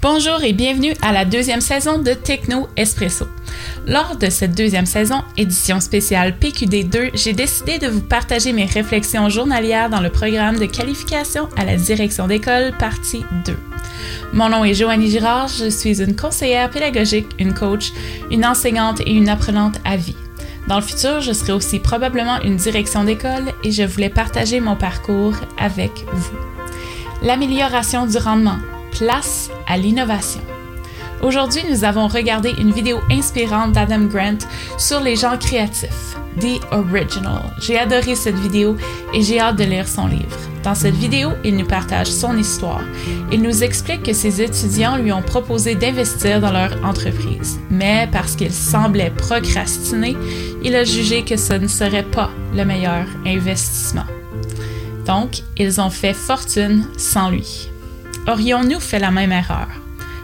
Bonjour et bienvenue à la deuxième saison de Techno Espresso. Lors de cette deuxième saison, édition spéciale PQD2, j'ai décidé de vous partager mes réflexions journalières dans le programme de qualification à la direction d'école partie 2. Mon nom est Joannie Girard, je suis une conseillère pédagogique, une coach, une enseignante et une apprenante à vie. Dans le futur, je serai aussi probablement une direction d'école et je voulais partager mon parcours avec vous. L'amélioration du rendement, place à l'innovation. Aujourd'hui, nous avons regardé une vidéo inspirante d'Adam Grant sur les gens créatifs, The Original. J'ai adoré cette vidéo et j'ai hâte de lire son livre. Dans cette vidéo, il nous partage son histoire. Il nous explique que ses étudiants lui ont proposé d'investir dans leur entreprise, mais parce qu'il semblait procrastiner, il a jugé que ce ne serait pas le meilleur investissement. Donc, ils ont fait fortune sans lui. Aurions-nous fait la même erreur?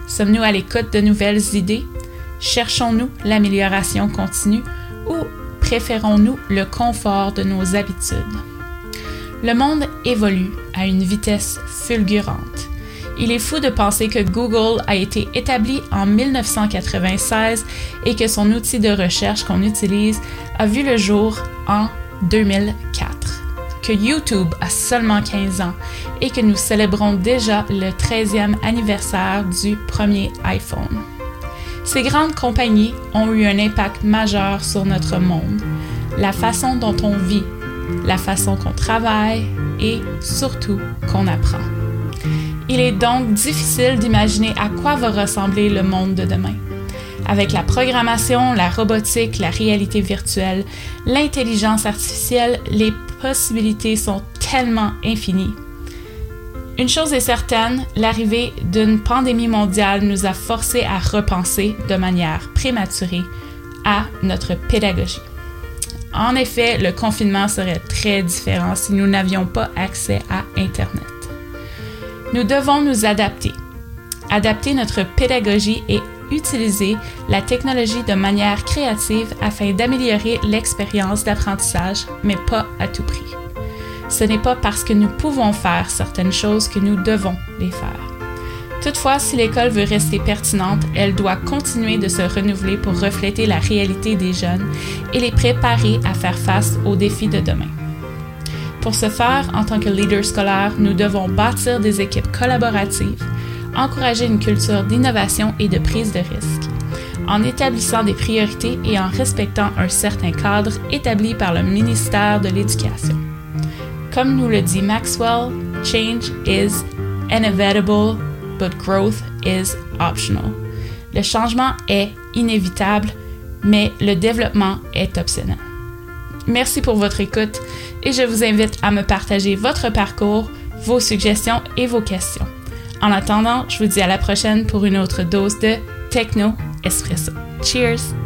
Sommes-nous à l'écoute de nouvelles idées? Cherchons-nous l'amélioration continue ou préférons-nous le confort de nos habitudes? Le monde évolue à une vitesse fulgurante. Il est fou de penser que Google a été établi en 1996 et que son outil de recherche qu'on utilise a vu le jour en 2004 que YouTube a seulement 15 ans et que nous célébrons déjà le 13e anniversaire du premier iPhone. Ces grandes compagnies ont eu un impact majeur sur notre monde, la façon dont on vit, la façon qu'on travaille et surtout qu'on apprend. Il est donc difficile d'imaginer à quoi va ressembler le monde de demain. Avec la programmation, la robotique, la réalité virtuelle, l'intelligence artificielle, les possibilités sont tellement infinies. Une chose est certaine, l'arrivée d'une pandémie mondiale nous a forcés à repenser de manière prématurée à notre pédagogie. En effet, le confinement serait très différent si nous n'avions pas accès à Internet. Nous devons nous adapter, adapter notre pédagogie et utiliser la technologie de manière créative afin d'améliorer l'expérience d'apprentissage, mais pas à tout prix. Ce n'est pas parce que nous pouvons faire certaines choses que nous devons les faire. Toutefois, si l'école veut rester pertinente, elle doit continuer de se renouveler pour refléter la réalité des jeunes et les préparer à faire face aux défis de demain. Pour ce faire, en tant que leader scolaire, nous devons bâtir des équipes collaboratives, encourager une culture d'innovation et de prise de risque, en établissant des priorités et en respectant un certain cadre établi par le ministère de l'Éducation. Comme nous le dit Maxwell, change is inevitable, but growth is optional. Le changement est inévitable, mais le développement est optionnel. Merci pour votre écoute et je vous invite à me partager votre parcours, vos suggestions et vos questions. En attendant, je vous dis à la prochaine pour une autre dose de Techno Espresso. Cheers!